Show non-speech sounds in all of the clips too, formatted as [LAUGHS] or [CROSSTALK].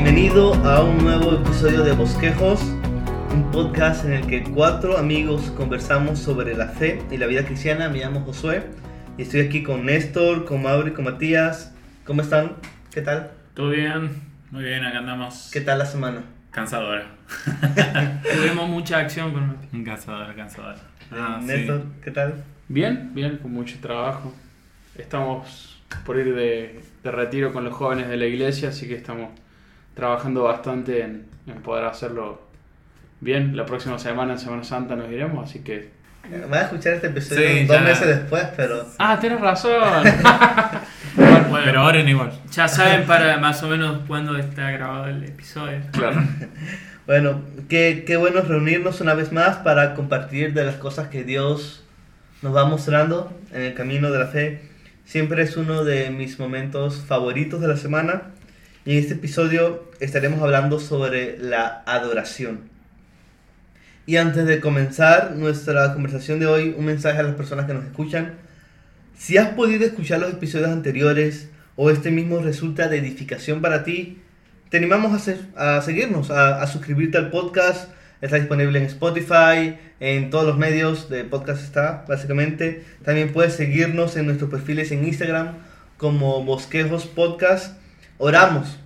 Bienvenido a un nuevo episodio de Bosquejos, un podcast en el que cuatro amigos conversamos sobre la fe y la vida cristiana. Me llamo Josué y estoy aquí con Néstor, con Mauri, con Matías. ¿Cómo están? ¿Qué tal? Todo bien, muy bien, acá andamos. ¿Qué tal la semana? Cansadora. [LAUGHS] Tuvimos mucha acción con Cansadora, cansadora. Ah, Néstor, ¿qué tal? Bien, bien, con mucho trabajo. Estamos por ir de, de retiro con los jóvenes de la iglesia, así que estamos trabajando bastante en, en poder hacerlo bien. La próxima semana, en Semana Santa, nos iremos, así que... Van a escuchar este episodio Sí, dos ya. meses después, pero... Ah, tienes razón. [LAUGHS] Bueno, pero ahora en igual. Ya saben para más o menos cuándo está grabado el episodio. claro. [LAUGHS] Bueno, qué, qué bueno reunirnos una vez más para compartir de las cosas que Dios nos va mostrando en el camino de la fe. Siempre es uno de mis momentos favoritos de la semana. En este episodio estaremos hablando sobre la adoración. Y antes de comenzar nuestra conversación de hoy, un mensaje a las personas que nos escuchan. Si has podido escuchar los episodios anteriores o este mismo resulta de edificación para ti, te animamos a seguirnos, a, a suscribirte al podcast. Está disponible en Spotify, en todos los medios de podcast está, básicamente. También puedes seguirnos en nuestros perfiles en Instagram como Bosquejos Podcast. Oramos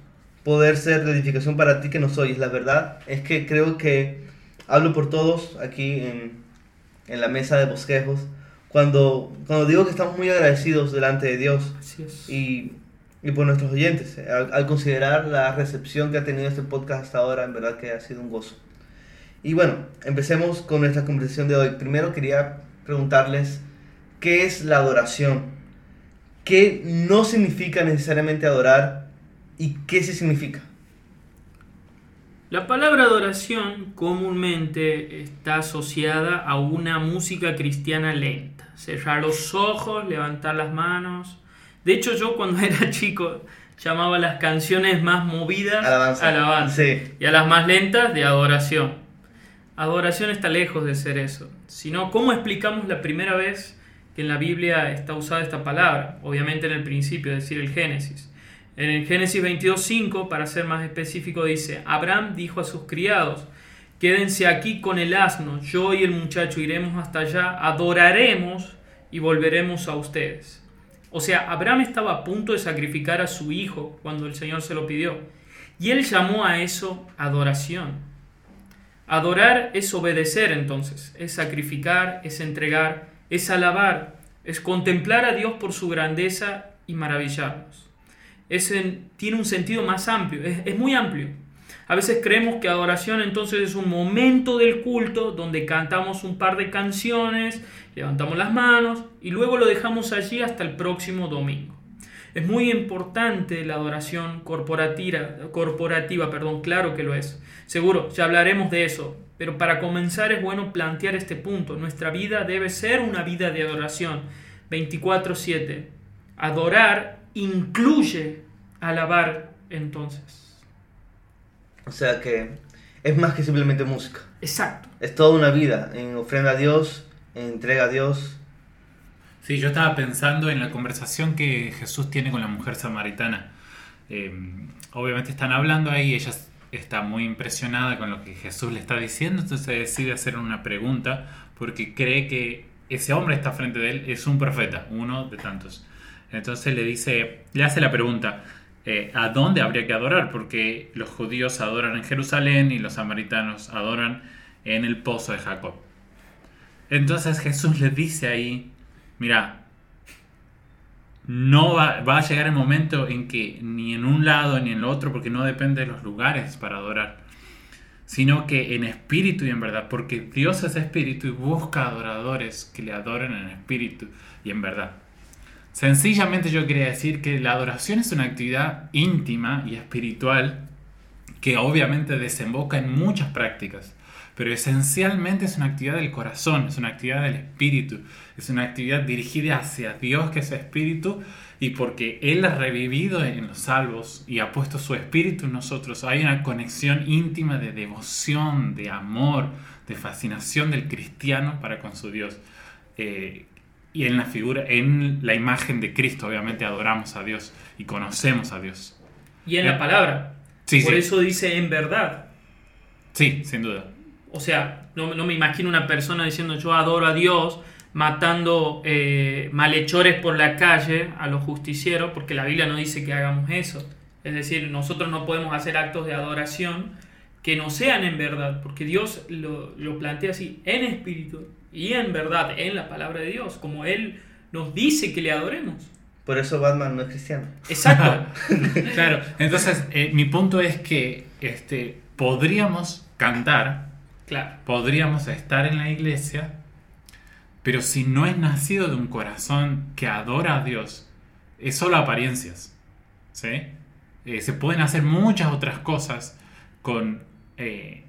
poder ser de edificación para ti que nos oyes. La verdad es que creo que hablo por todos aquí en, en la mesa de Bosquejos. Cuando, cuando digo que estamos muy agradecidos delante de Dios y, y por nuestros oyentes. Al, al considerar la recepción que ha tenido este podcast hasta ahora, en verdad que ha sido un gozo. Y bueno, empecemos con nuestra conversación de hoy. Primero quería preguntarles, ¿qué es la adoración? ¿Qué no significa necesariamente adorar? ¿Y qué sí significa? La palabra adoración comúnmente está asociada a una música cristiana lenta. Cerrar los ojos, levantar las manos. De hecho, yo cuando [LAUGHS] era chico llamaba las canciones más movidas Alabanza. alabanza Sí. y a las más lentas de adoración. Adoración está lejos de ser eso. Sino, ¿cómo explicamos la primera vez que en la Biblia está usada esta palabra? Obviamente en el principio, es decir, el Génesis. En el Génesis 22.5, para ser más específico, dice, Abraham dijo a sus criados, quédense aquí con el asno, yo y el muchacho iremos hasta allá, adoraremos y volveremos a ustedes. O sea, Abraham estaba a punto de sacrificar a su hijo cuando el Señor se lo pidió. Y él llamó a eso adoración. Adorar es obedecer entonces, es sacrificar, es entregar, es alabar, es contemplar a Dios por su grandeza y maravillarnos. Tiene un sentido más amplio, es, es muy amplio. A veces creemos que adoración entonces es un momento del culto donde cantamos un par de canciones, levantamos las manos y luego lo dejamos allí hasta el próximo domingo. Es muy importante la adoración corporativa, corporativa, perdón, claro que lo es. Seguro, ya hablaremos de eso, pero para comenzar es bueno plantear este punto. Nuestra vida debe ser una vida de adoración 24/7. Adorar incluye alabar entonces. O sea que es más que simplemente música. Exacto. Es toda una vida en ofrenda a Dios, en entrega a Dios. Sí, yo estaba pensando en la conversación que Jesús tiene con la mujer samaritana. Eh, obviamente están hablando ahí, ella está muy impresionada con lo que Jesús le está diciendo, entonces decide hacer una pregunta porque cree que ese hombre está frente de él, es un profeta, uno de tantos. Entonces le dice, le hace la pregunta, eh, ¿a dónde habría que adorar? Porque los judíos adoran en Jerusalén y los samaritanos adoran en el pozo de Jacob. Entonces Jesús le dice ahí, mira, no va, va a llegar el momento en que ni en un lado ni en el otro, porque no depende de los lugares para adorar, sino que en espíritu y en verdad, porque Dios es espíritu y busca adoradores que le adoren en espíritu y en verdad. Sencillamente yo quería decir que la adoración es una actividad íntima y espiritual que obviamente desemboca en muchas prácticas, pero esencialmente es una actividad del corazón, es una actividad del espíritu, es una actividad dirigida hacia Dios que es espíritu y porque Él ha revivido en los salvos y ha puesto su espíritu en nosotros, hay una conexión íntima de devoción, de amor, de fascinación del cristiano para con su Dios. Eh, y en la figura, en la imagen de Cristo, obviamente adoramos a Dios y conocemos a Dios. Y en la palabra. Sí, Por sí. eso dice en verdad. Sí, sin duda. O sea, no, no me imagino una persona diciendo yo adoro a Dios matando eh, malhechores por la calle a los justicieros, porque la Biblia no dice que hagamos eso. Es decir, nosotros no podemos hacer actos de adoración que no sean en verdad, porque Dios lo, lo plantea así, en espíritu y en verdad, en la palabra de Dios, como Él nos dice que le adoremos. Por eso Batman no es cristiano. Exacto. [LAUGHS] Claro, entonces eh, mi punto es que este, podríamos cantar, claro. podríamos estar en la iglesia, pero si no es nacido de un corazón que adora a Dios, es solo apariencias. ¿sí? Eh, se pueden hacer muchas otras cosas con, eh,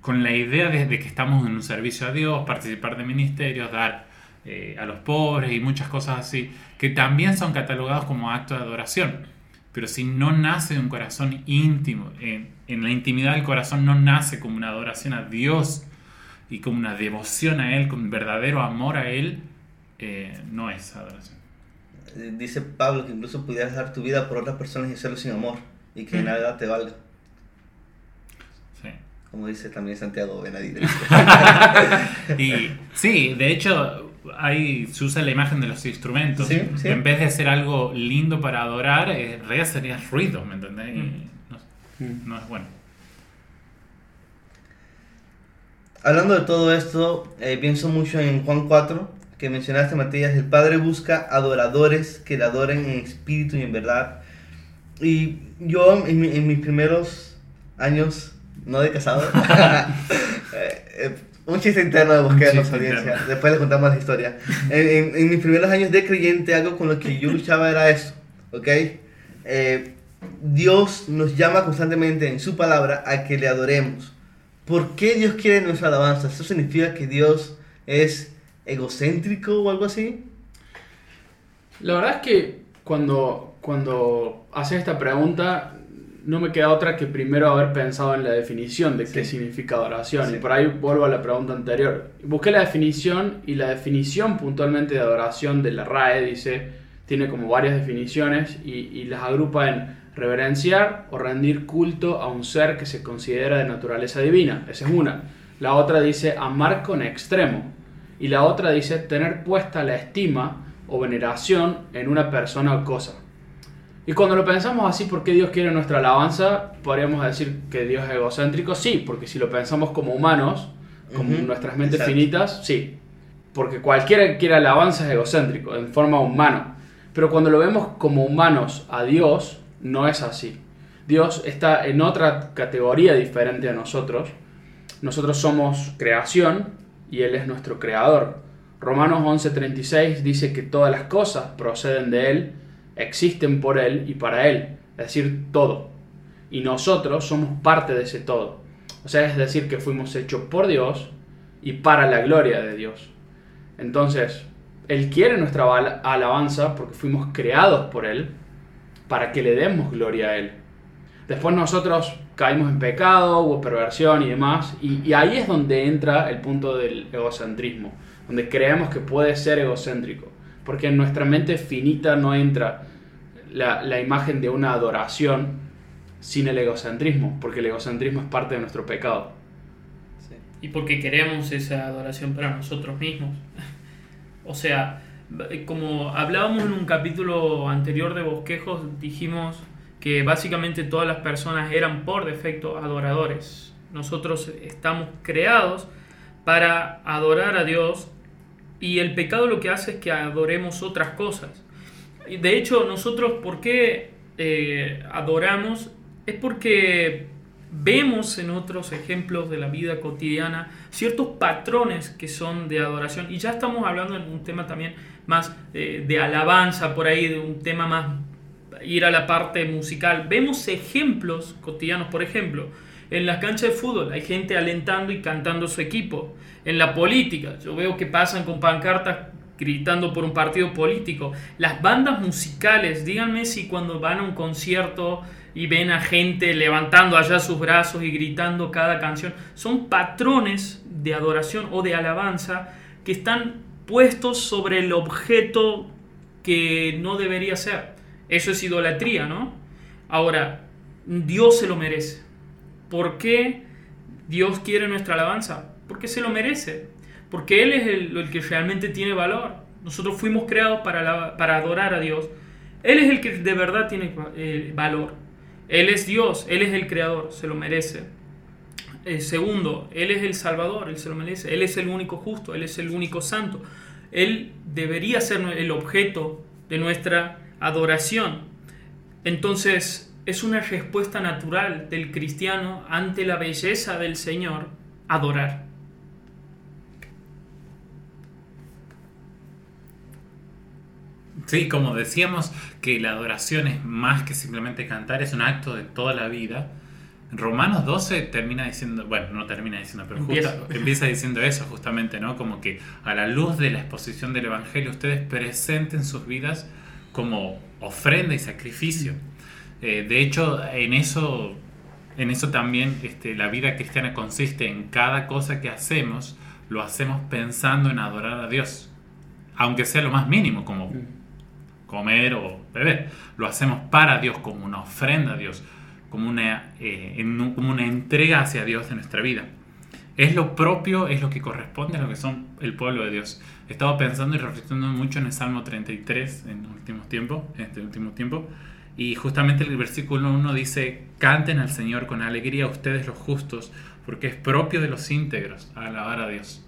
con la idea de, de que estamos en un servicio a Dios, participar de ministerios, dar eh, a los pobres y muchas cosas así, que también son catalogados como actos de adoración. Pero si no nace de un corazón íntimo, en, en la intimidad del corazón no nace como una adoración a Dios y como una devoción a Él, con verdadero amor a Él, eh, no es adoración. Eh, Dice Pablo que incluso pudieras dar tu vida por otras personas y hacerlo sin amor y que Mm. nada te valga. Como dice también Santiago Benadín. [LAUGHS] Y sí, de hecho, ahí se usa la imagen de los instrumentos. Sí, sí. En vez de ser algo lindo para adorar, eh, en realidad sería ruido, ¿me entendés? Y Mm. no, Mm. no es bueno. Hablando de todo esto, eh, pienso mucho en Juan 4, que mencionaste, Matías. El Padre busca adoradores que le adoren en espíritu y en verdad. Y yo, en, mi- en mis primeros años, no de casado, [LAUGHS] eh, eh, un chiste interno de búsqueda de chiste audiencia. interno. Después le contamos la historia. [LAUGHS] En, en- en mis primeros años de creyente, algo con lo que yo luchaba era eso, ¿ok? Eh, Dios nos llama constantemente en su palabra a que le adoremos. ¿Por qué Dios quiere nuestra alabanza? ¿Eso significa que Dios es egocéntrico o algo así? La verdad es que cuando, cuando haces esta pregunta, no me queda otra que primero haber pensado en la definición de qué significa adoración. Sí. Y por ahí vuelvo a la pregunta anterior. Busqué la definición y la definición puntualmente de adoración de la RAE dice, tiene como varias definiciones y, y las agrupa en reverenciar o rendir culto a un ser que se considera de naturaleza divina. Esa es una. La otra dice amar con extremo. Y la otra dice tener puesta la estima o veneración en una persona o cosa. Y cuando lo pensamos así, ¿por qué Dios quiere nuestra alabanza? Podríamos decir que Dios es egocéntrico, sí, porque si lo pensamos como humanos, como nuestras mentes exacto. finitas, sí. Porque cualquiera que quiera alabanza es egocéntrico, en forma humana. Pero cuando lo vemos como humanos a Dios, no es así. Dios está en otra categoría diferente a nosotros. Nosotros somos creación y Él es nuestro creador. Romanos 11:36 dice que todas las cosas proceden de Él, existen por Él y para Él, es decir, todo. Y nosotros somos parte de ese todo. O sea, es decir, que fuimos hechos por Dios y para la gloria de Dios. Entonces, Él quiere nuestra alabanza porque fuimos creados por Él para que le demos gloria a Él. Después nosotros caímos en pecado, hubo perversión y demás, y, y ahí es donde entra el punto del egocentrismo, donde creemos que puede ser egocéntrico, porque en nuestra mente finita no entra la, la imagen de una adoración sin el egocentrismo, porque el egocentrismo es parte de nuestro pecado. y porque queremos esa adoración para nosotros mismos. O sea, como hablábamos en un capítulo anterior de Bosquejos, dijimos que básicamente todas las personas eran por defecto adoradores. Nosotros estamos creados para adorar a Dios y el pecado lo que hace es que adoremos otras cosas. De hecho, nosotros, ¿por qué eh, adoramos? Es porque vemos en otros ejemplos de la vida cotidiana ciertos patrones que son de adoración. Y ya estamos hablando en un tema también más eh, de alabanza, por ahí, de un tema más ir a la parte musical. Vemos ejemplos cotidianos, por ejemplo, en las canchas de fútbol hay gente alentando y cantando su equipo. En la política, yo veo que pasan con pancartas gritando por un partido político. Las bandas musicales, díganme si cuando van a un concierto y ven a gente levantando allá sus brazos y gritando cada canción, son patrones de adoración o de alabanza que están puestos sobre el objeto que no debería ser. Eso es idolatría, ¿no? Ahora, Dios se lo merece. ¿Por qué Dios quiere nuestra alabanza? Porque se lo merece. Porque Él es el, que realmente tiene valor. Nosotros fuimos creados para, para adorar a Dios. Él es el que de verdad tiene eh, valor. Él es Dios, Él es el creador, se lo merece. Eh, segundo, Él es el Salvador, Él se lo merece. Él es el único justo, Él es el único santo. Él debería ser el objeto de nuestra adoración. Entonces, es una respuesta natural del cristiano ante la belleza del Señor adorar. Sí, como decíamos que la adoración es más que simplemente cantar, es un acto de toda la vida. Romanos 12 termina diciendo, bueno, no termina diciendo, pero empieza. diciendo eso justamente, ¿no? Como que a la luz de la exposición del Evangelio ustedes presenten sus vidas como ofrenda y sacrificio. Eh, de hecho, en eso, en eso también este, la vida cristiana consiste en cada cosa que hacemos, lo hacemos pensando en adorar a Dios, aunque sea lo más mínimo, como. Comer o beber. Lo hacemos para Dios, como una ofrenda a Dios como una, eh, como una entrega hacia Dios en nuestra vida. Es lo propio, es lo que corresponde a lo que son el pueblo de Dios. He estado pensando y reflexionando mucho en el Salmo 33 en, últimos tiempos, este último tiempo. Y justamente el versículo 1 dice, canten al Señor con alegría ustedes los justos, porque es propio de los íntegros alabar a Dios.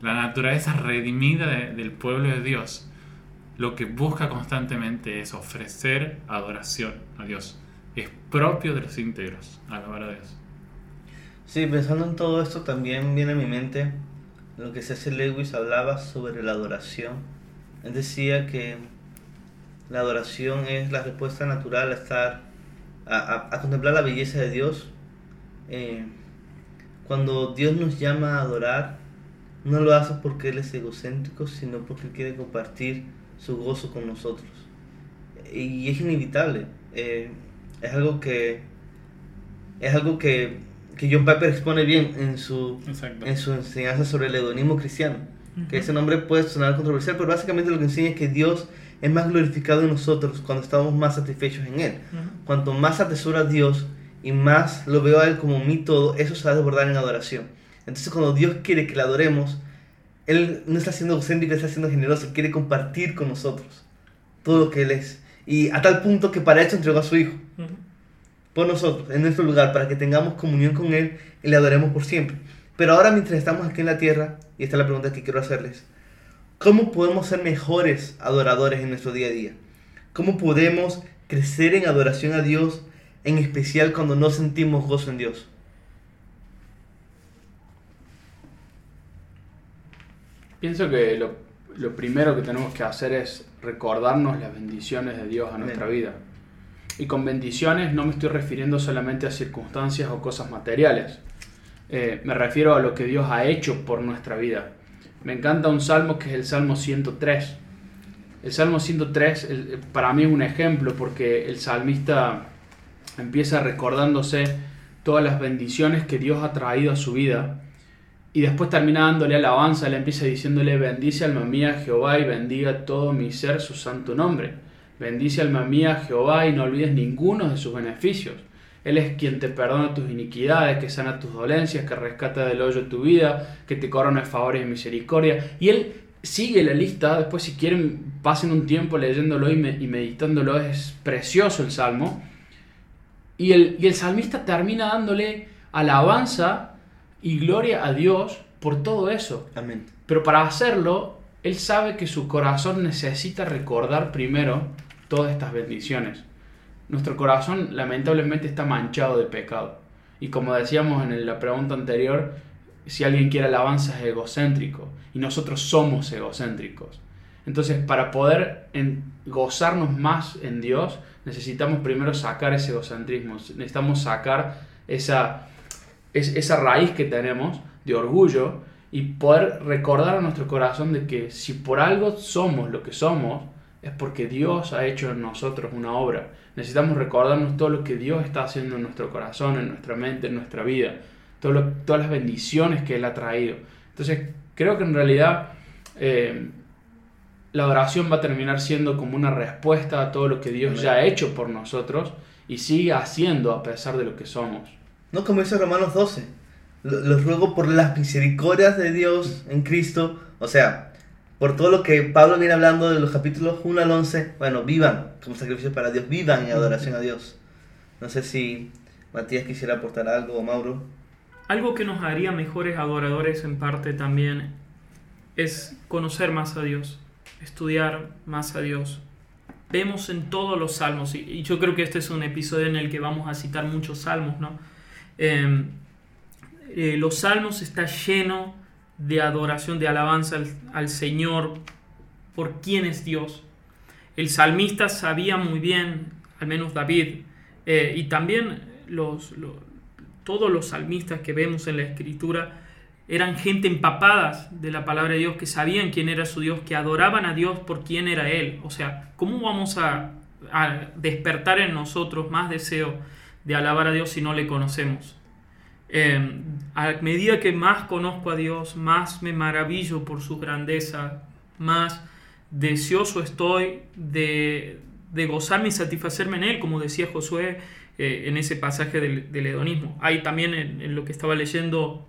La naturaleza redimida del pueblo de Dios lo que busca constantemente es ofrecer adoración a Dios es propio de los íntegros, alabar a Dios. Sí, pensando en todo esto también viene a mi mente lo que C.S. Lewis hablaba sobre la adoración. Él decía que la adoración es la respuesta natural a estar, a, contemplar la belleza de Dios. Eh, cuando Dios nos llama a adorar, no lo hace porque Él es egocéntrico, sino porque quiere compartir su gozo con nosotros. Y es inevitable. Eh, es algo que es algo que, que John Piper expone bien en su, en su enseñanza sobre el hedonismo cristiano. Que ese nombre puede sonar controversial, pero básicamente lo que enseña es que Dios es más glorificado en nosotros cuando estamos más satisfechos en Él. Cuanto más atesora a Dios y más lo veo a Él como mi todo, eso se va a desbordar en adoración. Entonces cuando Dios quiere que le adoremos, Él no está siendo egocéntrico, está siendo generoso, quiere compartir con nosotros todo lo que Él es. Y a tal punto que para eso entregó a su Hijo. Por nosotros, en nuestro lugar, para que tengamos comunión con Él y le adoremos por siempre. Pero ahora mientras estamos aquí en la tierra, y esta es la pregunta que quiero hacerles, ¿cómo podemos ser mejores adoradores en nuestro día a día? ¿Cómo podemos crecer en adoración a Dios, en especial cuando no sentimos gozo en Dios? Pienso que lo, lo primero que tenemos que hacer es recordarnos las bendiciones de Dios a nuestra vida. Y con bendiciones no me estoy refiriendo solamente a circunstancias o cosas materiales. Eh, me refiero a lo que Dios ha hecho por nuestra vida. Me encanta un salmo que es el Salmo 103. El Salmo 103 para mí es un ejemplo porque el salmista empieza recordándose todas las bendiciones que Dios ha traído a su vida y después termina dándole alabanza, le empieza diciéndole, bendice alma mía Jehová y bendiga todo mi ser su santo nombre. Bendice alma mía Jehová y no olvides ninguno de sus beneficios. Él es quien te perdona tus iniquidades, que sana tus dolencias, que rescata del hoyo tu vida, que te corona favores y misericordia. Y él sigue la lista, después si quieren pasen un tiempo leyéndolo y, meditándolo, es precioso el salmo. Y el, y el salmista termina dándole alabanza y gloria a Dios por todo eso. Amén. Pero para hacerlo, Él sabe que su corazón necesita recordar primero todas estas bendiciones. Nuestro corazón lamentablemente está manchado de pecado. Y como decíamos en la pregunta anterior, si alguien quiere alabanza es egocéntrico. Y nosotros somos egocéntricos. Entonces, para poder gozarnos más en Dios, necesitamos primero sacar ese egocentrismo. Necesitamos sacar esa es esa raíz que tenemos de orgullo y poder recordar a nuestro corazón de que si por algo somos lo que somos, es porque Dios ha hecho en nosotros una obra. Necesitamos recordarnos todo lo que Dios está haciendo en nuestro corazón, en nuestra mente, en nuestra vida, todo todas las bendiciones que Él ha traído. Entonces, creo que en realidad eh, la oración va a terminar siendo como una respuesta a todo lo que Dios ya ha hecho por nosotros y sigue haciendo a pesar de lo que somos. No como Romanos 12. Lo- Los ruego por las misericordias de Dios en Cristo. O sea, por todo lo que Pablo viene hablando de los capítulos 1 al 11. Bueno, vivan como sacrificio para Dios. Vivan en adoración a Dios. No sé si Matías quisiera aportar algo o Mauro. Algo que nos haría mejores adoradores en parte también es conocer más a Dios, estudiar más a Dios. Vemos en todos los salmos, y yo creo que este es un episodio en el que vamos a citar muchos salmos, ¿no? Eh, eh, los salmos está lleno de adoración, de alabanza al, Señor por quién es Dios. El salmista sabía muy bien, al menos David, eh, y también todos los salmistas que vemos en la escritura eran gente empapadas de la palabra de Dios, que sabían quién era su Dios, que adoraban a Dios por quién era Él. O sea, ¿cómo vamos a, a despertar en nosotros más deseo de alabar a Dios si no le conocemos? Eh, a medida que más conozco a Dios, más me maravillo por su grandeza, más deseoso estoy de, de gozarme y satisfacerme en Él, como decía Josué eh, en ese pasaje del, del hedonismo. Hay también en, en lo que estaba leyendo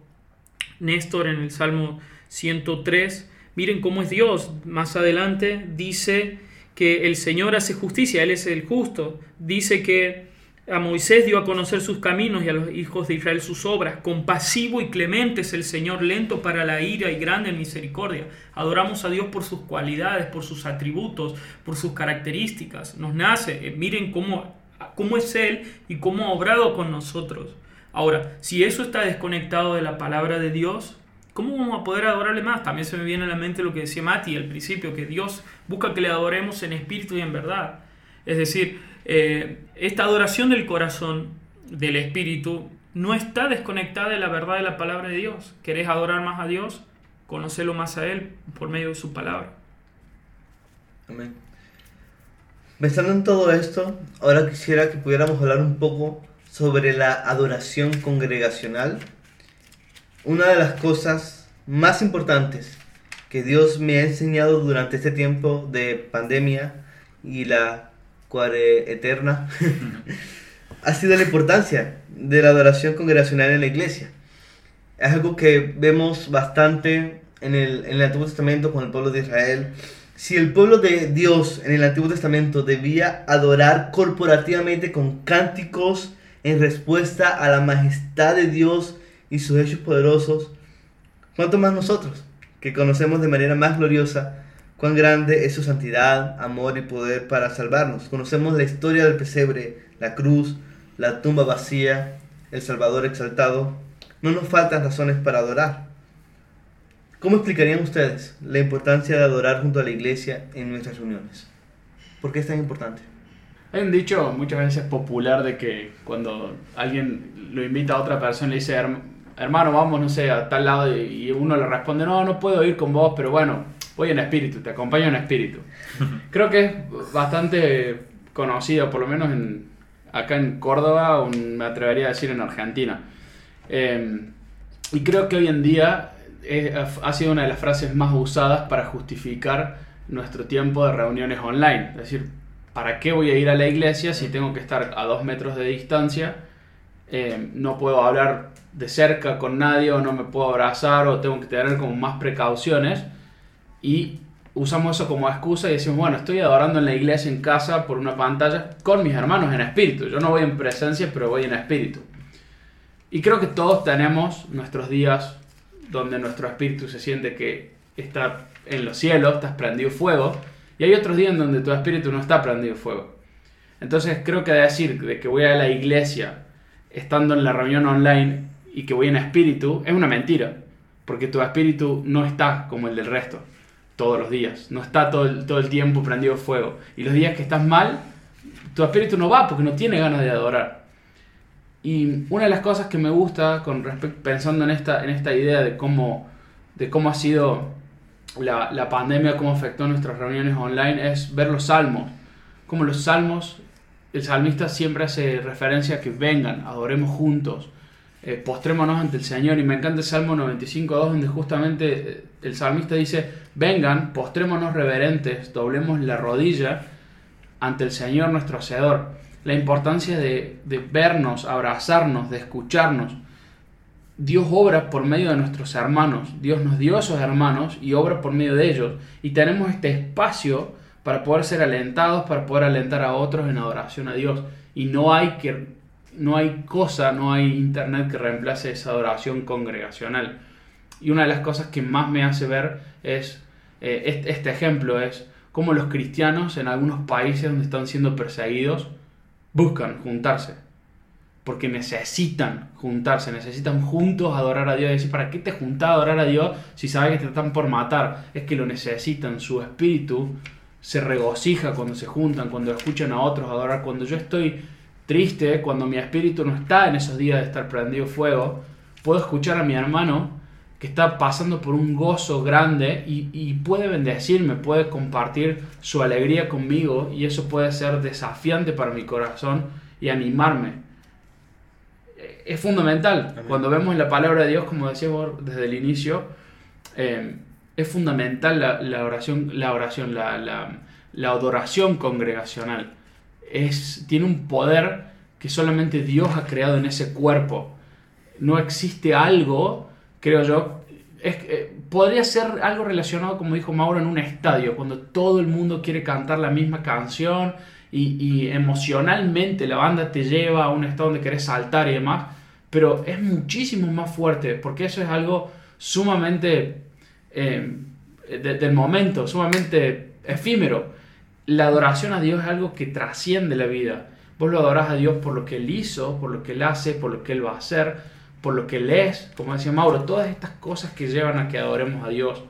Néstor en el Salmo 103, miren cómo es Dios. Más adelante dice que el Señor hace justicia, Él es el justo. Dice que a Moisés dio a conocer sus caminos y a los hijos de Israel sus obras. Compasivo y clemente es el Señor, lento para la ira y grande en misericordia. Adoramos a Dios por sus cualidades, por sus atributos, por sus características. Nos nace, eh, miren cómo, cómo es Él y cómo ha obrado con nosotros. Ahora, si eso está desconectado de la palabra de Dios, ¿cómo vamos a poder adorarle más? También se me viene a la mente lo que decía Mati al principio, que Dios busca que le adoremos en espíritu y en verdad. Es decir, eh, esta adoración del corazón, del espíritu, no está desconectada de la verdad de la palabra de Dios. ¿Querés adorar más a Dios? Conocelo más a Él por medio de su palabra. Amén. Pensando en todo esto, ahora quisiera que pudiéramos hablar un poco sobre la adoración congregacional. Una de las cosas más importantes que Dios me ha enseñado durante este tiempo de pandemia y la cuare eterna [LAUGHS] [LAUGHS] ha sido la importancia de la adoración congregacional en la iglesia. Es algo que vemos bastante en el, en el Antiguo Testamento con el pueblo de Israel. Si el pueblo de Dios en el Antiguo Testamento debía adorar corporativamente con cánticos en respuesta a la majestad de Dios y sus hechos poderosos, ¿cuánto más nosotros, que conocemos de manera más gloriosa cuán grande es su santidad, amor y poder para salvarnos? Conocemos la historia del pesebre, la cruz, la tumba vacía, el Salvador exaltado. No nos faltan razones para adorar. ¿Cómo explicarían ustedes la importancia de adorar junto a la iglesia en nuestras reuniones? ¿Por qué es tan importante? Hay un dicho muchas veces popular de que cuando alguien lo invita a otra persona le dice, "Herm- hermano, vamos, no sé, a tal lado, y uno le responde, no, no puedo ir con vos, pero bueno, voy en espíritu, te acompaño en espíritu. [LAUGHS] Creo que es bastante conocido, por lo menos en, acá en Córdoba, o me atrevería a decir en Argentina. Eh, y creo que hoy en día eh, ha sido una de las frases más usadas para justificar nuestro tiempo de reuniones online. Es decir, ¿para qué voy a ir a la iglesia si tengo que estar a dos metros de distancia? Eh, no puedo hablar de cerca con nadie o no me puedo abrazar o tengo que tener como más precauciones. Y usamos eso como excusa y decimos, bueno, estoy adorando en la iglesia en casa por una pantalla con mis hermanos en espíritu. Yo no voy en presencia, pero voy en espíritu. Y creo que todos tenemos nuestros días donde nuestro espíritu se siente que está en los cielos, estás prendido fuego, y hay otros días en donde tu espíritu no está prendido fuego. Entonces creo que decir de que voy a la iglesia estando en la reunión online y que voy en espíritu es una mentira, porque tu espíritu no está como el del resto todos los días, no está todo el, todo el tiempo prendido fuego. Y los días que estás mal, tu espíritu no va porque no tiene ganas de adorar. Y una de las cosas que me gusta con respecto, pensando en esta, en esta idea de cómo, de cómo ha sido la, la pandemia, cómo afectó nuestras reuniones online, es ver los salmos. Como los salmos, el salmista siempre hace referencia a que vengan, adoremos juntos, eh, postrémonos ante el Señor. Y me encanta el Salmo 95.2, donde justamente eh, el salmista dice, vengan, postrémonos reverentes, doblemos la rodilla ante el Señor nuestro Hacedor. la importancia de, de vernos, abrazarnos, de escucharnos. Dios obra por medio de nuestros hermanos. Dios nos dio a esos hermanos y obra por medio de ellos. Y tenemos este espacio para poder ser alentados, para poder alentar a otros en adoración a Dios. Y no hay que no hay cosa, no hay internet que reemplace esa adoración congregacional. Y una de las cosas que más me hace ver es eh, este ejemplo es cómo los cristianos en algunos países donde están siendo perseguidos buscan juntarse. Porque necesitan juntarse, necesitan juntos adorar a Dios. Y decir, ¿para qué te juntas a adorar a Dios si sabes que te están por matar? Es que lo necesitan, su espíritu se regocija cuando se juntan, cuando escuchan a otros adorar. Cuando yo estoy triste, cuando mi espíritu no está en esos días de estar prendido fuego, puedo escuchar a mi hermano que está pasando por un gozo grande y, puede bendecirme, puede compartir su alegría conmigo y eso puede ser desafiante para mi corazón y animarme. Es fundamental. Cuando vemos la palabra de Dios, como decíamos desde el inicio, eh, es fundamental la, oración, la, oración la, la, adoración congregacional. Es, tiene un poder que solamente Dios ha creado en ese cuerpo. No existe algo creo yo, eh, podría ser algo relacionado, como dijo Mauro, en un estadio, cuando todo el mundo quiere cantar la misma canción y, emocionalmente la banda te lleva a un estado donde querés saltar y demás, pero es muchísimo más fuerte, porque eso es algo sumamente eh, del momento, sumamente efímero. La adoración a Dios es algo que trasciende la vida. Vos lo adorás a Dios por lo que Él hizo, por lo que Él hace, por lo que Él va a hacer por lo que lees, como decía Mauro, todas estas cosas que llevan a que adoremos a Dios.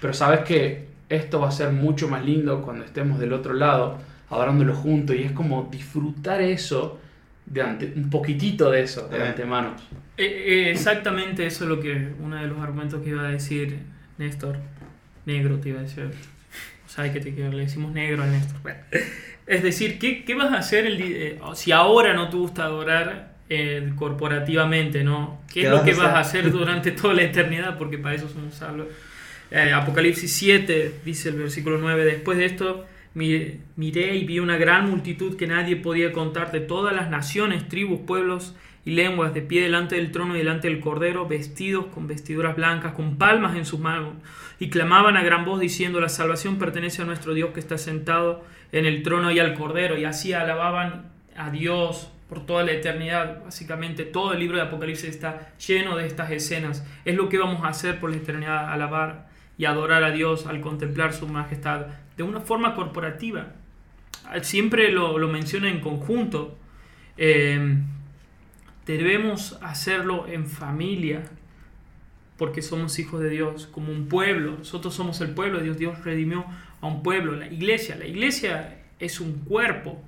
Pero sabes que esto va a ser mucho más lindo cuando estemos del otro lado, adorándolo juntos, y es como disfrutar eso, de un poquitito de eso, de antemano. Eh, eh, exactamente eso es lo que, uno de los argumentos que iba a decir Néstor, negro te iba a decir, o sea, que te, le decimos negro a Néstor. Es decir, ¿qué, ¿qué, vas a hacer el, eh, si ahora no te gusta adorar? Eh, corporativamente, ¿no? ¿Qué, es lo que vas a hacer durante toda la eternidad? Porque para eso somos salvos. Eh, Apocalipsis 7, dice el versículo 9, después de esto miré, y vi una gran multitud que nadie podía contar de todas las naciones, tribus, pueblos y lenguas, de pie delante del trono y delante del cordero, vestidos con vestiduras blancas, con palmas en sus manos, y clamaban a gran voz diciendo, la salvación pertenece a nuestro Dios que está sentado en el trono y al cordero, y así alababan a Dios por toda la eternidad. Básicamente todo el libro de Apocalipsis está lleno de estas escenas. Es lo que vamos a hacer por la eternidad, alabar y adorar a Dios al contemplar su majestad de una forma corporativa. Siempre lo, menciona en conjunto. Eh, debemos hacerlo en familia porque somos hijos de Dios, como un pueblo. Nosotros somos el pueblo de Dios. Dios redimió a un pueblo, la iglesia. La iglesia es un cuerpo,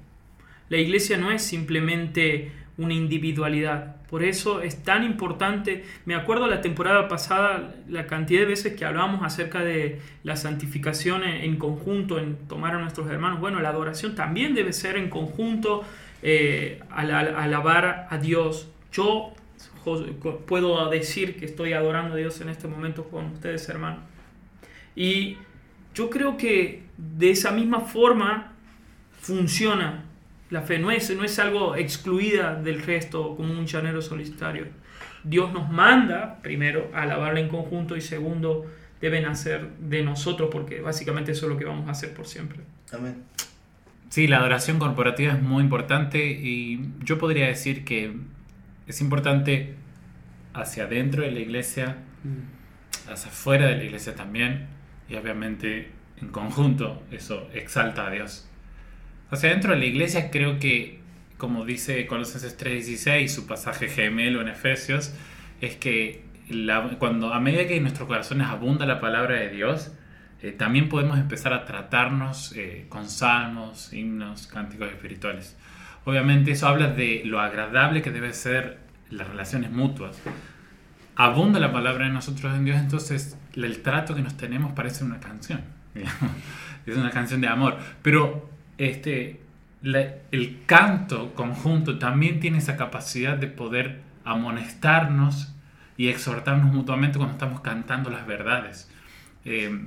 la iglesia no es simplemente una individualidad. Por eso es tan importante, me acuerdo la temporada pasada, la cantidad de veces que hablábamos acerca de la santificación en, conjunto, en tomar a nuestros hermanos. Bueno, la adoración también debe ser en conjunto, eh, al, alabar a Dios. Yo puedo decir que estoy adorando a Dios en este momento con ustedes, hermanos. Y yo creo que de esa misma forma funciona la fe no es, no es algo excluida del resto como un llanero solitario. Dios nos manda, primero, a alabarle en conjunto y segundo, deben hacer de nosotros porque básicamente eso es lo que vamos a hacer por siempre. Amén. Sí, la adoración corporativa es muy importante y yo podría decir que es importante hacia adentro de la iglesia, mm. hacia afuera de la iglesia también y obviamente en conjunto eso exalta a Dios. O sea, dentro de la iglesia creo que, como dice Colosenses 3.16, su pasaje gemelo en Efesios, es que cuando a medida que en nuestros corazones abunda la palabra de Dios, eh, también podemos empezar a tratarnos eh, con salmos, himnos, cánticos espirituales. Obviamente eso habla de lo agradable que debe ser las relaciones mutuas. Abunda la palabra de nosotros en Dios, entonces el trato que nos tenemos parece una canción. [LAUGHS] Es una canción de amor. Pero este, el canto conjunto también tiene esa capacidad de poder amonestarnos y exhortarnos mutuamente cuando estamos cantando las verdades. Eh,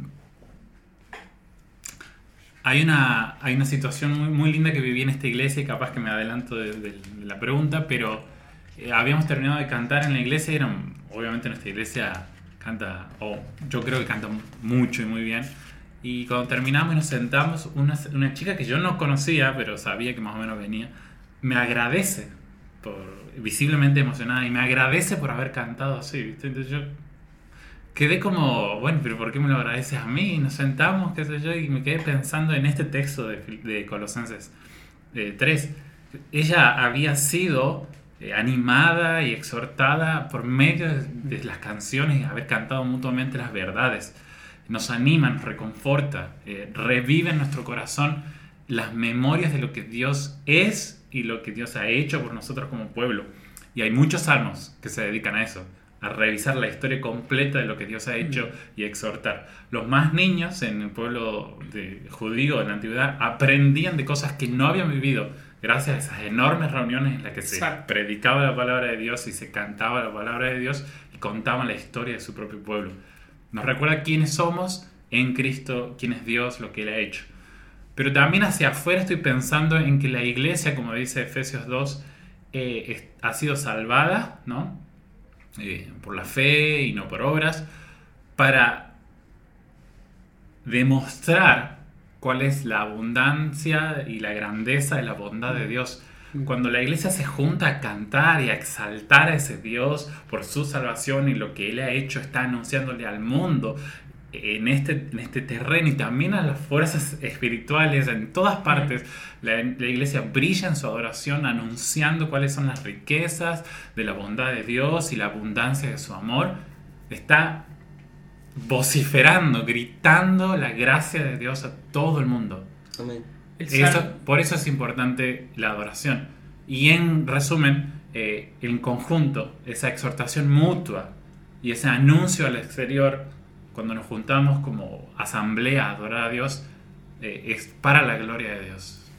Hay una, hay una situación muy, muy linda que viví en esta iglesia y capaz que me adelanto de, de la pregunta, pero eh, habíamos terminado de cantar en la iglesia y eran, obviamente nuestra iglesia canta, o yo creo que canta mucho y muy bien. Y cuando terminamos y nos sentamos, una, una chica que yo no conocía, pero sabía que más o menos venía, me agradece, por, visiblemente emocionada, y me agradece por haber cantado así, ¿viste? Entonces yo quedé como, bueno, pero ¿por qué me lo agradeces a mí? Nos sentamos, qué sé yo, y me quedé pensando en este texto de, de Colosenses eh, 3. Ella había sido eh, animada y exhortada por medio de las canciones haber cantado mutuamente las verdades. Nos anima, nos reconforta, eh, revive en nuestro corazón las memorias de lo que Dios es y lo que Dios ha hecho por nosotros como pueblo. Y hay muchos salmos que se dedican a eso, a revisar la historia completa de lo que Dios ha hecho y exhortar. Los más niños en el pueblo de judío en la antigüedad aprendían de cosas que no habían vivido gracias a esas enormes reuniones en las que se Exacto. predicaba la palabra de Dios y se cantaba la palabra de Dios y contaban la historia de su propio pueblo. Nos recuerda quiénes somos en Cristo, quién es Dios, lo que Él ha hecho. Pero también hacia afuera estoy pensando en que la iglesia, como dice Efesios 2, eh, ha sido salvada, ¿no? Eh, por la fe y no por obras, para demostrar cuál es la abundancia y la grandeza de la bondad de Dios. Cuando la iglesia se junta a cantar y a exaltar a ese Dios por su salvación y lo que Él ha hecho, está anunciándole al mundo en este, en este terreno y también a las fuerzas espirituales en todas partes. La, la iglesia brilla en su adoración anunciando cuáles son las riquezas de la bondad de Dios y la abundancia de su amor. Está vociferando, gritando la gracia de Dios a todo el mundo. Amén. Eso- por eso es importante la adoración. Y en resumen, eh, en conjunto, esa exhortación mutua y ese anuncio al exterior, cuando nos juntamos como asamblea a adorar a Dios, eh, es para la gloria de Dios.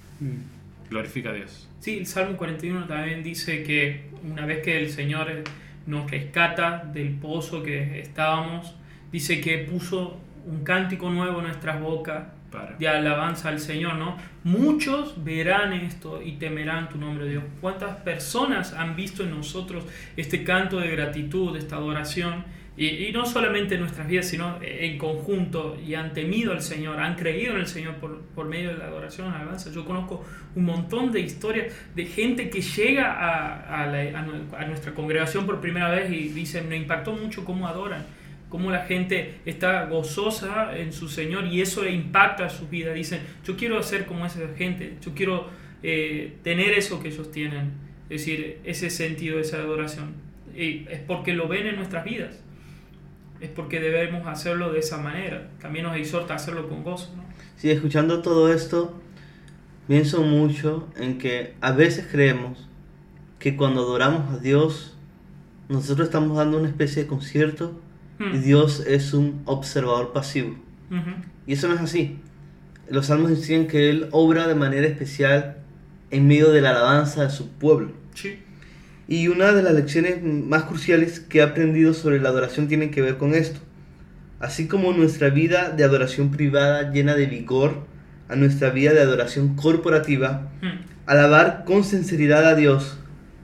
Glorifica a Dios. Sí, el Salmo 41 también dice que una vez que el Señor nos rescata del pozo que estábamos, dice que puso un cántico nuevo en nuestras bocas Para. de alabanza al Señor, ¿no? Muchos verán esto y temerán tu nombre, Dios. ¿Cuántas personas han visto en nosotros este canto de gratitud, esta adoración? Y, y no solamente en nuestras vidas, sino en conjunto, y han temido al Señor, han creído en el Señor por, por medio de la adoración, la alabanza. Yo conozco un montón de historias de gente que llega a, a la- a nu- a nuestra congregación por primera vez y dicen, me impactó mucho cómo adoran cómo la gente está gozosa en su Señor y eso impacta su vida. Dicen, yo quiero ser como esa gente, yo quiero eh, tener eso que ellos tienen, es decir, ese sentido, esa adoración. Y es porque lo ven en nuestras vidas, es porque debemos hacerlo de esa manera. También nos exhorta a hacerlo con gozo. ¿no? Sí, escuchando todo esto, pienso mucho en que a veces creemos que cuando adoramos a Dios, nosotros estamos dando una especie de concierto y Hmm. Dios es un observador pasivo. Y eso no es así. Los salmos dicen que Él obra de manera especial en medio de la alabanza de su pueblo. Sí. Y una de las lecciones más cruciales que he aprendido sobre la adoración tiene que ver con esto. Así como nuestra vida de adoración privada llena de vigor a nuestra vida de adoración corporativa, Hmm. alabar con sinceridad a Dios,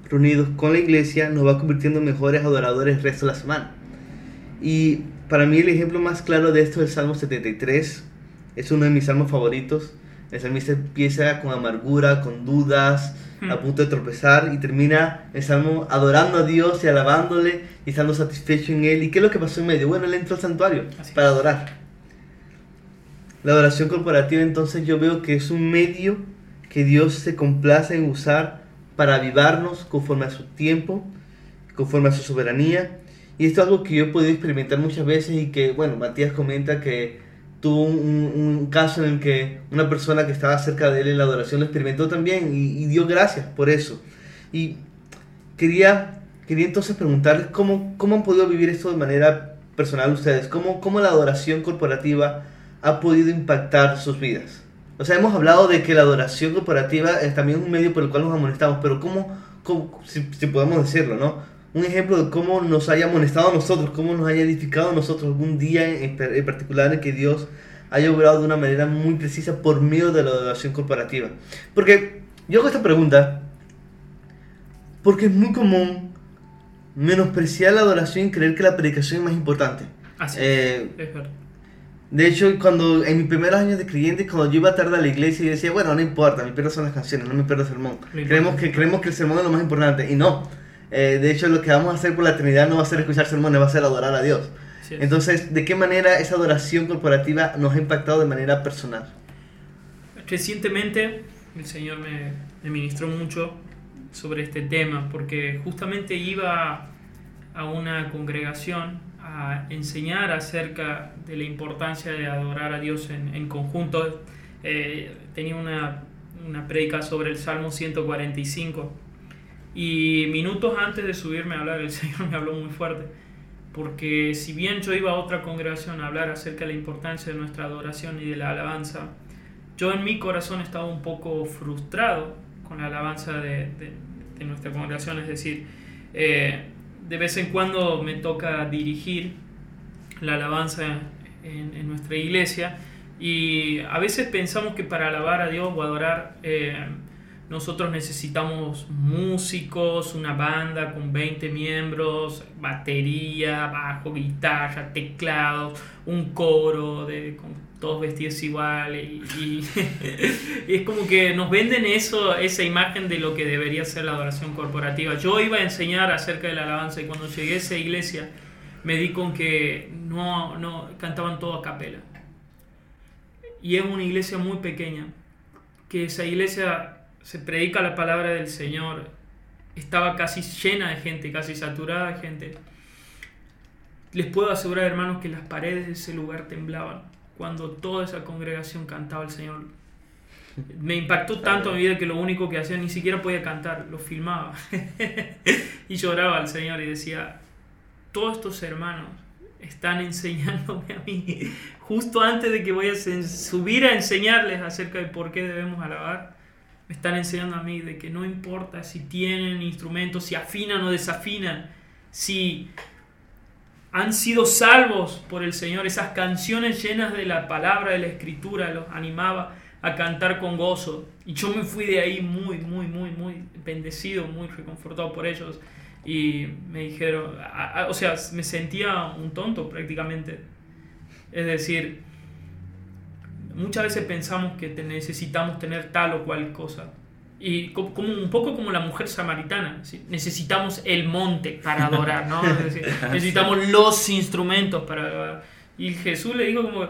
reunidos con la iglesia, nos va convirtiendo en mejores adoradores el resto de la semana. Y para mí el ejemplo más claro de esto es el Salmo 73. Es uno de mis salmos favoritos. El salmista empieza con amargura, con dudas, A punto de tropezar y termina el salmo adorando a Dios y alabándole y estando satisfecho en él. ¿Y qué es lo que pasó en medio? Bueno, él entró al santuario Así para adorar. La adoración corporativa entonces yo veo que es un medio que Dios se complace en usar para avivarnos conforme a su tiempo, conforme a su soberanía. Y esto es algo que yo he podido experimentar muchas veces y que, bueno, Matías comenta que tuvo un, un- caso en el que una persona que estaba cerca de él en la adoración lo experimentó también y, y dio gracias por eso. Y quería, quería entonces preguntarles cómo, cómo han podido vivir esto de manera personal ustedes, cómo, cómo la adoración corporativa ha podido impactar sus vidas. O sea, hemos hablado de que la adoración corporativa es también un medio por el cual nos amonestamos, pero ¿cómo, cómo si, si podemos decirlo, ¿no? Un ejemplo de cómo nos haya amonestado a nosotros, cómo nos haya edificado a nosotros algún día en, en particular en que Dios haya obrado de una manera muy precisa por medio de la adoración corporativa. Porque yo hago esta pregunta porque es muy común menospreciar la adoración y creer que la predicación es más importante. Así Eh, es de hecho, cuando en mis primeros años de creyente, cuando yo iba tarde a la iglesia, yo decía, bueno, no importa, me pierdo son las canciones, no me pierdo el sermón. Creemos que, creemos que el sermón es lo más importante, y no. Eh, de hecho, lo que vamos a hacer por la Trinidad no va a ser escuchar sermones, va a ser adorar a Dios. Entonces, ¿de qué manera esa adoración corporativa nos ha impactado de manera personal? Recientemente el Señor me, me ministró mucho sobre este tema porque justamente iba a una congregación a enseñar acerca de la importancia de adorar a Dios en, en conjunto. Eh, tenía una, una prédica sobre el Salmo 145 y minutos antes de subirme a hablar el [LAUGHS] Señor me habló muy fuerte porque si bien yo iba a otra congregación a hablar acerca de la importancia de nuestra adoración y de la alabanza, yo en mi corazón estaba un poco frustrado con la alabanza de, nuestra congregación, es decir, eh, de vez en cuando me toca dirigir la alabanza en, en nuestra iglesia y a veces pensamos que para alabar a Dios o adorar eh, nosotros necesitamos músicos, una banda con 20 miembros, batería, bajo, guitarra, teclados, un coro de, con todos vestidos iguales y [LAUGHS] es como que nos venden eso, esa imagen de lo que debería ser la adoración corporativa. Yo iba a enseñar acerca de la alabanza y cuando llegué a esa iglesia me di con que no, no cantaban todo a capela. Y es una iglesia muy pequeña, que esa iglesia se predica la palabra del Señor, estaba casi llena de gente, casi saturada de gente. Les puedo asegurar, hermanos, que las paredes de ese lugar temblaban cuando toda esa congregación cantaba al Señor. Me impactó tanto mi vida que lo único que hacía ni siquiera podía cantar, lo filmaba. [LAUGHS] y lloraba al Señor y decía, todos estos hermanos están enseñándome a mí, justo antes de que voy a subir a enseñarles acerca de por qué debemos alabar, me están enseñando a mí de que no importa si tienen instrumentos, si afinan o desafinan, si han sido salvos por el Señor, esas canciones llenas de la palabra de la escritura los animaba a cantar con gozo. Y yo me fui de ahí muy, muy, muy, muy bendecido, muy reconfortado por ellos. Y me dijeron, a- a- o sea, me sentía un tonto prácticamente. Es decir, muchas veces pensamos que te- necesitamos tener tal o cual cosa. Y co- como un poco como la mujer samaritana, ¿sí? necesitamos el monte para adorar, ¿no? Es decir, [LAUGHS] necesitamos los instrumentos para adorar. Y Jesús le dijo como,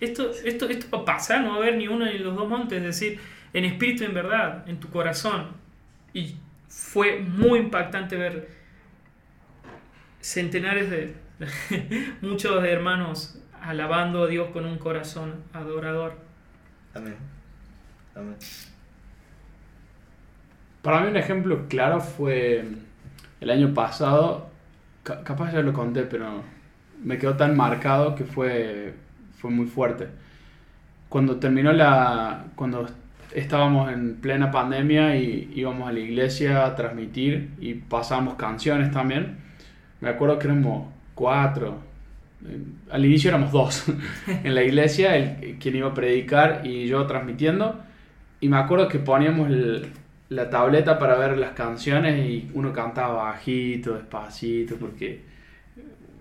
esto, esto, esto va a pasar, no va a haber ni uno ni los dos montes, es decir, en espíritu y en verdad, en tu corazón. Y fue muy impactante ver centenares de, [LAUGHS] muchos de hermanos alabando a Dios con un corazón adorador. Amén. Amén. Para mí un ejemplo claro fue el año pasado, ca- capaz ya lo conté, pero me quedó tan marcado que fue, fue muy fuerte. Cuando terminó la... cuando estábamos en plena pandemia y íbamos a la iglesia a transmitir y pasábamos canciones también, me acuerdo que éramos cuatro, al inicio éramos dos [LAUGHS] en la iglesia, el, quien iba a predicar y yo transmitiendo, y me acuerdo que poníamos el- la tableta para ver las canciones y uno cantaba bajito, despacito, porque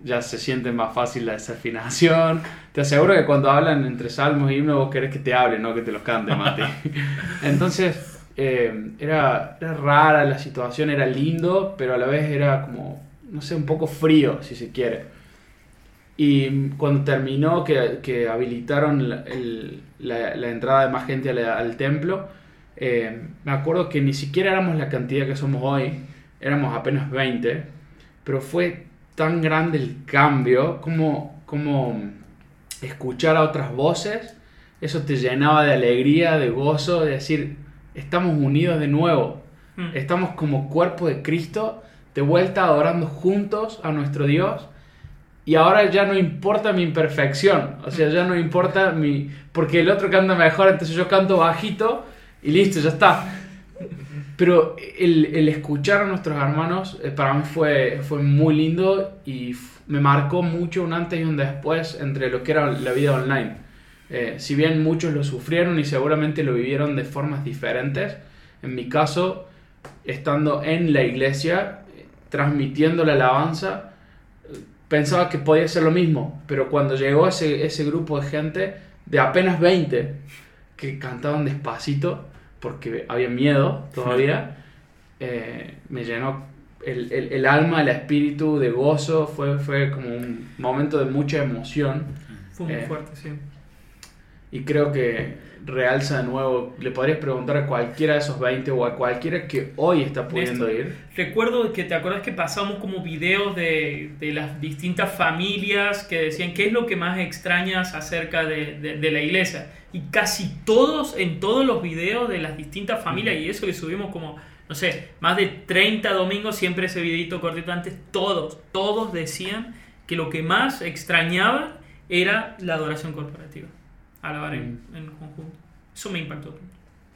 ya se siente más fácil la desafinación. Te aseguro que cuando hablan entre salmos y himnos vos querés que te hablen, no que te los cante, Mati. [LAUGHS] Entonces, eh, era, era rara la situación, era lindo, pero a la vez era como, no sé, un poco frío, si se quiere. Y cuando terminó, que, que habilitaron la, el- la- la entrada de más gente al, al templo, eh, me acuerdo que ni siquiera éramos la cantidad que somos hoy, éramos apenas 20, pero fue tan grande el cambio como, como escuchar a otras voces, eso te llenaba de alegría, de gozo, de decir, estamos unidos de nuevo, Mm. estamos como cuerpo de Cristo, de vuelta adorando juntos a nuestro Dios. Y ahora ya no importa mi imperfección, o sea, ya no importa mi... Porque el otro canta mejor, entonces yo canto bajito y listo, ya está. Pero el, el escuchar a nuestros hermanos eh, para mí fue, fue muy lindo y me marcó mucho un antes y un después entre lo que era la vida online. Eh, si bien muchos lo sufrieron y seguramente lo vivieron de formas diferentes, en mi caso, estando en la iglesia, eh, transmitiendo la alabanza, pensaba que podía ser lo mismo, pero cuando llegó ese, ese grupo de gente, de apenas 20, que cantaban despacito, porque había miedo todavía, [LAUGHS] eh, me llenó el, el, el, alma, el espíritu de gozo, fue, fue como un momento de mucha emoción. Fue muy eh, fuerte, sí. Y creo que realza de nuevo, le podrías preguntar a cualquiera de esos 20 o a cualquiera que hoy está pudiendo ir. Recuerdo que te acuerdas que pasamos como videos de, de, las distintas familias que decían qué es lo que más extrañas acerca de, de, de, la iglesia. Y casi todos, en todos los videos de las distintas familias, y eso que subimos como, no sé, más de 30 domingos, siempre ese videito cortito antes, todos, todos decían que lo que más extrañaban era la adoración corporativa alabar en, en, conjunto. Eso me impactó.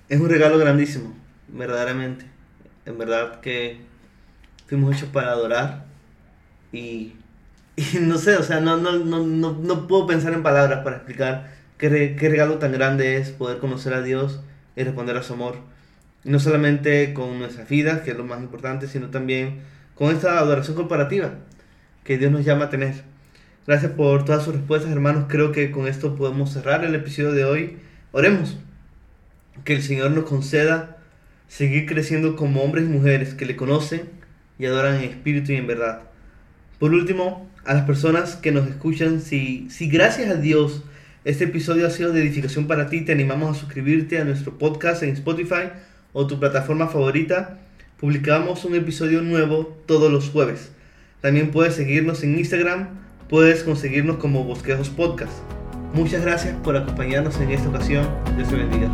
Es un regalo grandísimo, verdaderamente. En verdad que fuimos hechos para adorar y, [LAUGHS] y no sé, o sea, no, no, no, no, no puedo pensar en palabras para explicar qué, re, qué regalo tan grande es poder conocer a Dios y responder a su amor. No solamente con nuestras vidas, que es lo más importante, sino también con esta adoración comparativa que Dios nos llama a tener. Gracias por todas sus respuestas, hermanos. Creo que con esto podemos cerrar el episodio de hoy. Oremos. Que el Señor nos conceda seguir creciendo como hombres y mujeres que le conocen y adoran en espíritu y en verdad. Por último, a las personas que nos escuchan, si, si gracias a Dios este episodio ha sido de edificación para ti, te animamos a suscribirte a nuestro podcast en Spotify o tu plataforma favorita. Publicamos un episodio nuevo todos los jueves. También puedes seguirnos en Instagram puedes conseguirnos como Bosquejos Podcast. Muchas gracias por acompañarnos en esta ocasión. Dios te bendiga.